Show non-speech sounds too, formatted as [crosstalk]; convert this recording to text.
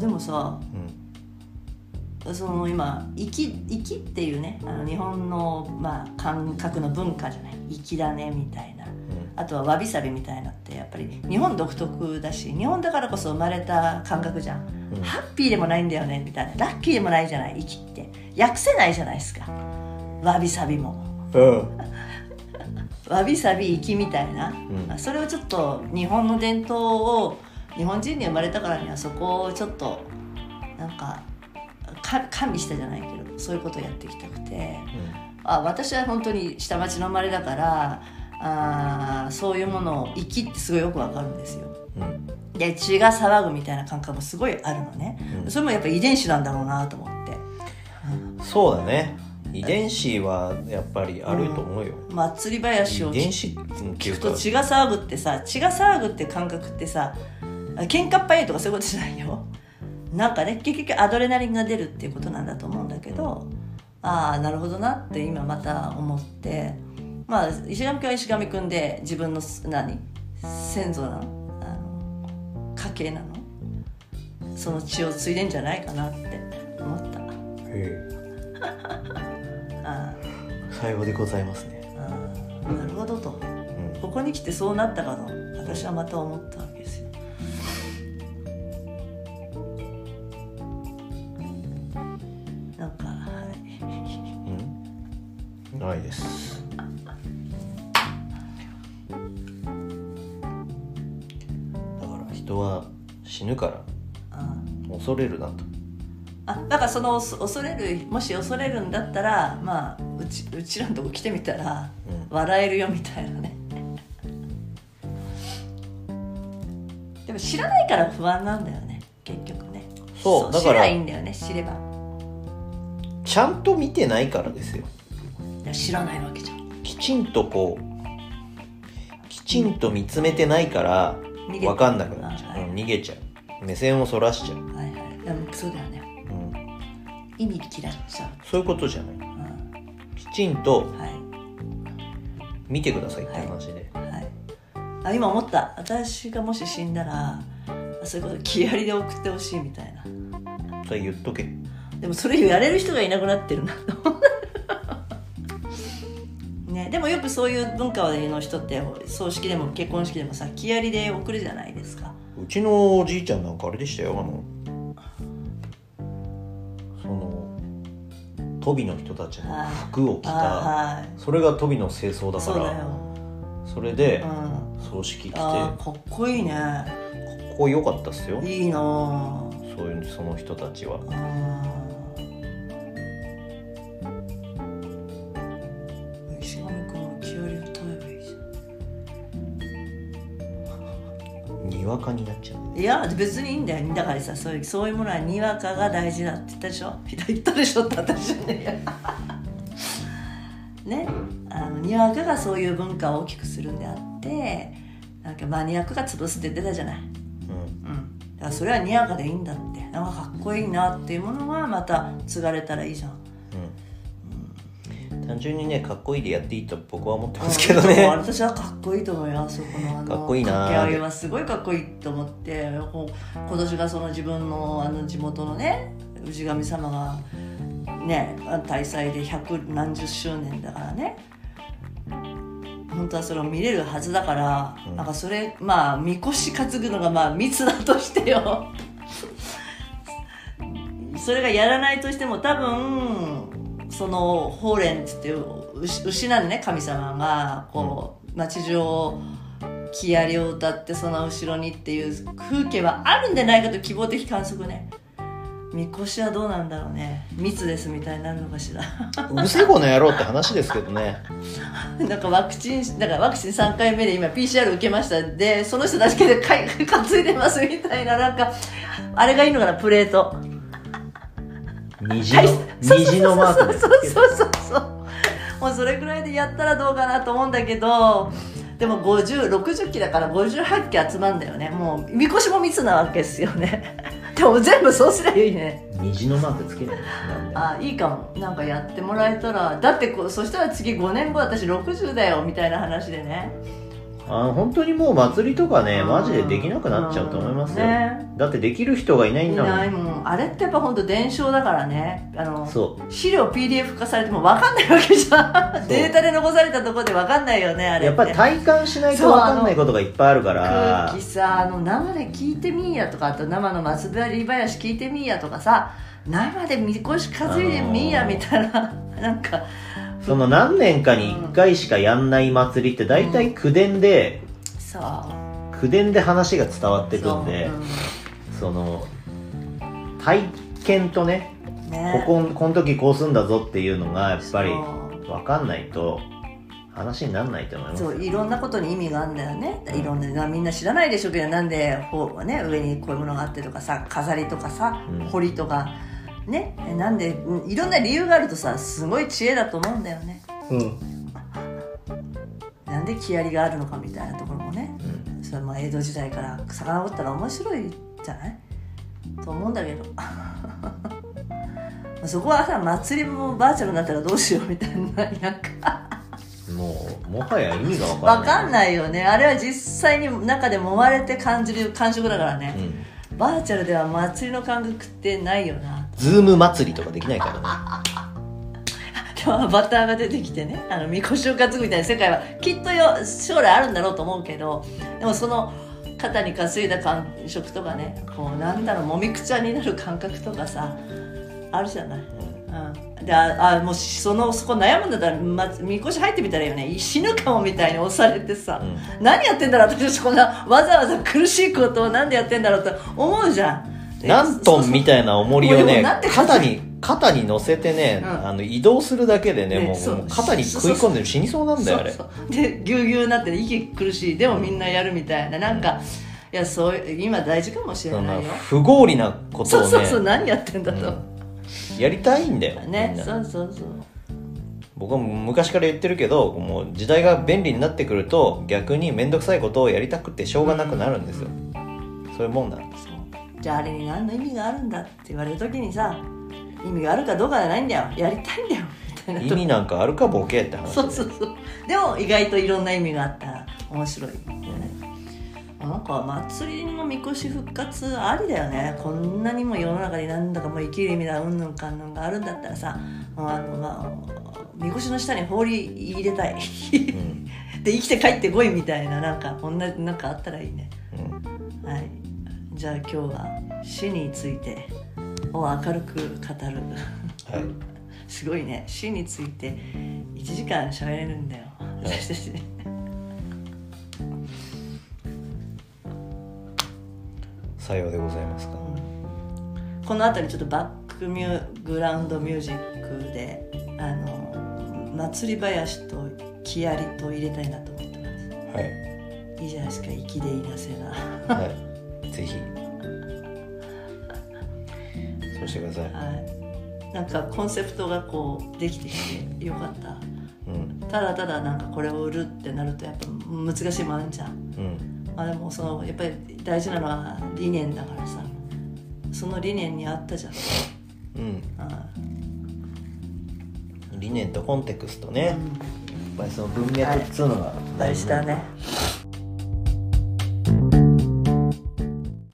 でもさうん。その今「粋」粋っていうねあの日本の、まあ、感覚の文化じゃない？粋だねみたいな。あとはわびさびみたいなってやっぱり日本独特だし日本だからこそ生まれた感覚じゃん、うん。ハッピーでもないんだよねみたいな。ラッキーでもないじゃない？粋って。訳せないじゃないですか。わびさびも。うん。[laughs] わびさび粋みたいな、それをちょっと日本の伝統を日本人に生まれたからにはそこをちょっとなんかか加味したじゃないけどそういうことをやっていきたくて。あ私は本当に下町の生まれだからあーそういうものを粋ってすごいよくわかるんですよ。うん。うんで血が騒ぐみたいな感覚もすごいあるのね、うん。それもやっぱ遺伝子なんだろうなと思って。そうだね。遺伝子はやっぱりあると思うよ、祭り林を遺伝子聞くと血が騒ぐってさ血が騒ぐって感覚ってさ喧嘩っ早いとかそういうことじゃないよ。なんかね結局アドレナリンが出るっていうことなんだと思うんだけどああなるほどなって今また思って。まあ石上君は石上君で自分のす何？先祖なの？あの家系なの？その血を継いでんじゃないかなって思った。へえ。[laughs] あさようでございますね。あああなるほどと。うん。ここに来てそうなったかと私はまた思ったないです。だから人は死ぬからあ恐れるなと。あだからその恐恐れるもし恐れるんだったらまあうちうちらのとこ来てみたらうん。笑えるよみたいなね。でも知らないから不安なんだよね結局ね。そうだから知ればいいんだよね知れば。ちゃんと見てないからですよ。いや知らないわけじゃん。きちんとこうきちんと見つめてないから分かんなくなっちゃう、うん逃げちゃう。目線をそらしちゃう、はいはい。でもそうだよね。うん、意味嫌っちゃう。そういうことじゃない。うん。きちんとはい。見てくださいって話で、はい。あ今思った。私がもし死んだらそういうこと気ありで送ってほしいみたいな。それ言っとけ。でもそれやれる人がいなくなってるなね、でもよくそういう文化の人って葬式でも結婚式でもさ気ありで送るじゃないですか。うちのおじいちゃんなんかあれでしたよあのそのトビの人たちの服を着あたはい。それがトビの清掃だからそれでうん、葬式着てあかーかっこいいね。っこよかったっすよ。いいなあ。そういうその人たちはにわかになっちゃう。いや別にいいんだよ。だからさそういうそういうものはにわかが大事だって言ったでしょ？言ったでしょって私ね。[laughs] ね？あのにわかがそういう文化を大きくするんであってなんかマニアックが潰すって言ってたじゃない。うん。うん。だからそれはにわかでいいんだって。なんかかっこいいなっていうものがまた継がれたらいいじゃん純にねかっこいいでやっていいと僕は思ってますけどうんね私はかっこいいと思うよあそこのあのかっこいいな掛け合いはすごいかっこいいと思って今年がその自分のあの地元のね氏神様がね大祭で百何十周年だからね。本当はそれを見れるはずだから、うん。なんかそれまあみこし担ぐのがまあ密だとしてよ。[laughs] それがやらないとしても多分その法蓮っていう牛牛なんね神様がこう街中を木槍を歌ってその後ろにっていう風景はあるんじゃないかと希望的観測ね。みこしはどうなんだろうね。密ですみたいになるのかしら。うるせえこの野郎って話ですけどね。[laughs] なんかワクチンだからワクチン3回目で今 PCR 受けました。でその人だけでかい [laughs] 担いでますみたいななんかあれがいいのかなプレート虹の虹のマークです。そうそうそうそう。もうそれぐらいでやったらどうかなと思うんだけどでも5060機だから58機集まるんだよね。もうみこしも密なわけですよね。[laughs] でも全部そうすりゃいいね。虹のマークつけないなんであいいかも。なんかやってもらえたらだってこうそしたら次5年後私60だよみたいな話でね。あ本当にもう祭りとかねマジでできなくなっちゃうと思いますよ、ねだってできる人がいないんだもん。いないもん。あれってやっぱ本当伝承だからね。あのそう。資料 PDF 化されても分かんないわけじゃそう。んデータで残されたところで分かんないよねあれやっぱり体感しないと分かんないことがいっぱいあるから。空気さあの生で聞いてみーやとかあと生の松田林聞いてみーやとかさ生でみこし担いでみーやみたいな、[laughs] なんか。その何年かに1回しかやんない祭りって大体口伝でさ口伝で話が伝わってくんで。そうその体験とねうんね。こここの時こうすんだぞっていうのがやっぱり分かんないと話にならないと思いますそういろんなことに意味があるんだよね。いろんなみんな知らないでしょうけどなんでほう、ね、上にこういうものがあってとかさ飾りとかさうん。彫りとかね。なんでうんいろんな理由があるとさすごい知恵だと思うんだよね。うん。なんで木槍があるのかみたいなところもね。うん。それも江戸時代から遡ったら面白いじゃない？と思うんだけど。[laughs] そこはさ祭りもバーチャルになったらどうしようみたいななんか。もうもはや意味が分かんない。分かんないよね。あれは実際に中で揉まれて感じる感触だからね、うん。バーチャルでは祭りの感覚ってないよな。ズーム祭りとかできないからね。[laughs] アバターが出てきてね。あのみこしを担ぐみたいな世界はきっとよ将来あるんだろうと思うけど。でもその肩に担いだ感触とかねこうなんだろうもみくちゃになる感覚とかさあるじゃない、うん、でああもうそのそこ悩むんだったら、ま、みこし入ってみたらいいよね。死ぬかもみたいに押されてさ、う何やってんだろう私こんなわざわざ苦しいことをなんでやってんだろうと思うじゃん。で何トンみたいな重りをね肩に肩に乗せてね、うん。あの移動するだけでねもうねそうもう。肩に食い込んでる死にそうなんだよあれ。でぎゅうぎゅうになって息苦しい。でもみんなやるみたいな。なんかいやそういう今大事かもしれなないよ。不合理なことをね。そうそうそう。何やってんだと、うん。やりたいんだよ、ねそうそうそう。僕は昔から言ってるけどもう時代が便利になってくると逆に面倒くさいことをやりたくてしょうがなくなるんですよ、そういうもんなんですじゃああれに何の意味があるんだって言われる時にさ意味があるかどうかじゃないんだよ。やりたいんだよ。みたいな意味なんかあるかボケって話そうそうそう。でも意外といろんな意味があったら面白いよね。なんか祭りのみこし復活ありだよね。こんなにも世の中になんだかもう生きる意味だうんぬんかんぬんがあるんだったらさあのまあみこしの下に放り入れたい。うん。[laughs] で生きて帰ってこいみたいななんかこんななんかあったらいいね。うん。はいじゃあ今日は死についてを明るく語る。はい。[laughs] すごいね。死について1時間喋れるんだよ。私たちね。さようでございますか。この後にちょっとバックミュグラウンドミュージックであの祭り林と木槍と入れたいなと思ってます。はい。いいじゃないですか。粋でいなせな。はいぜひ。そうしてください。はい。なんかコンセプトがこうできてきてよかった。うん。ただただなんかこれを売るってなるとやっぱ難しいもんあんじゃん。うん。まあでもそのやっぱり大事なのは理念だからさ。その理念に合ったじゃん。うん。あ理念とコンテクストね、やっうんぱりその文脈っつうのが大事だね。ね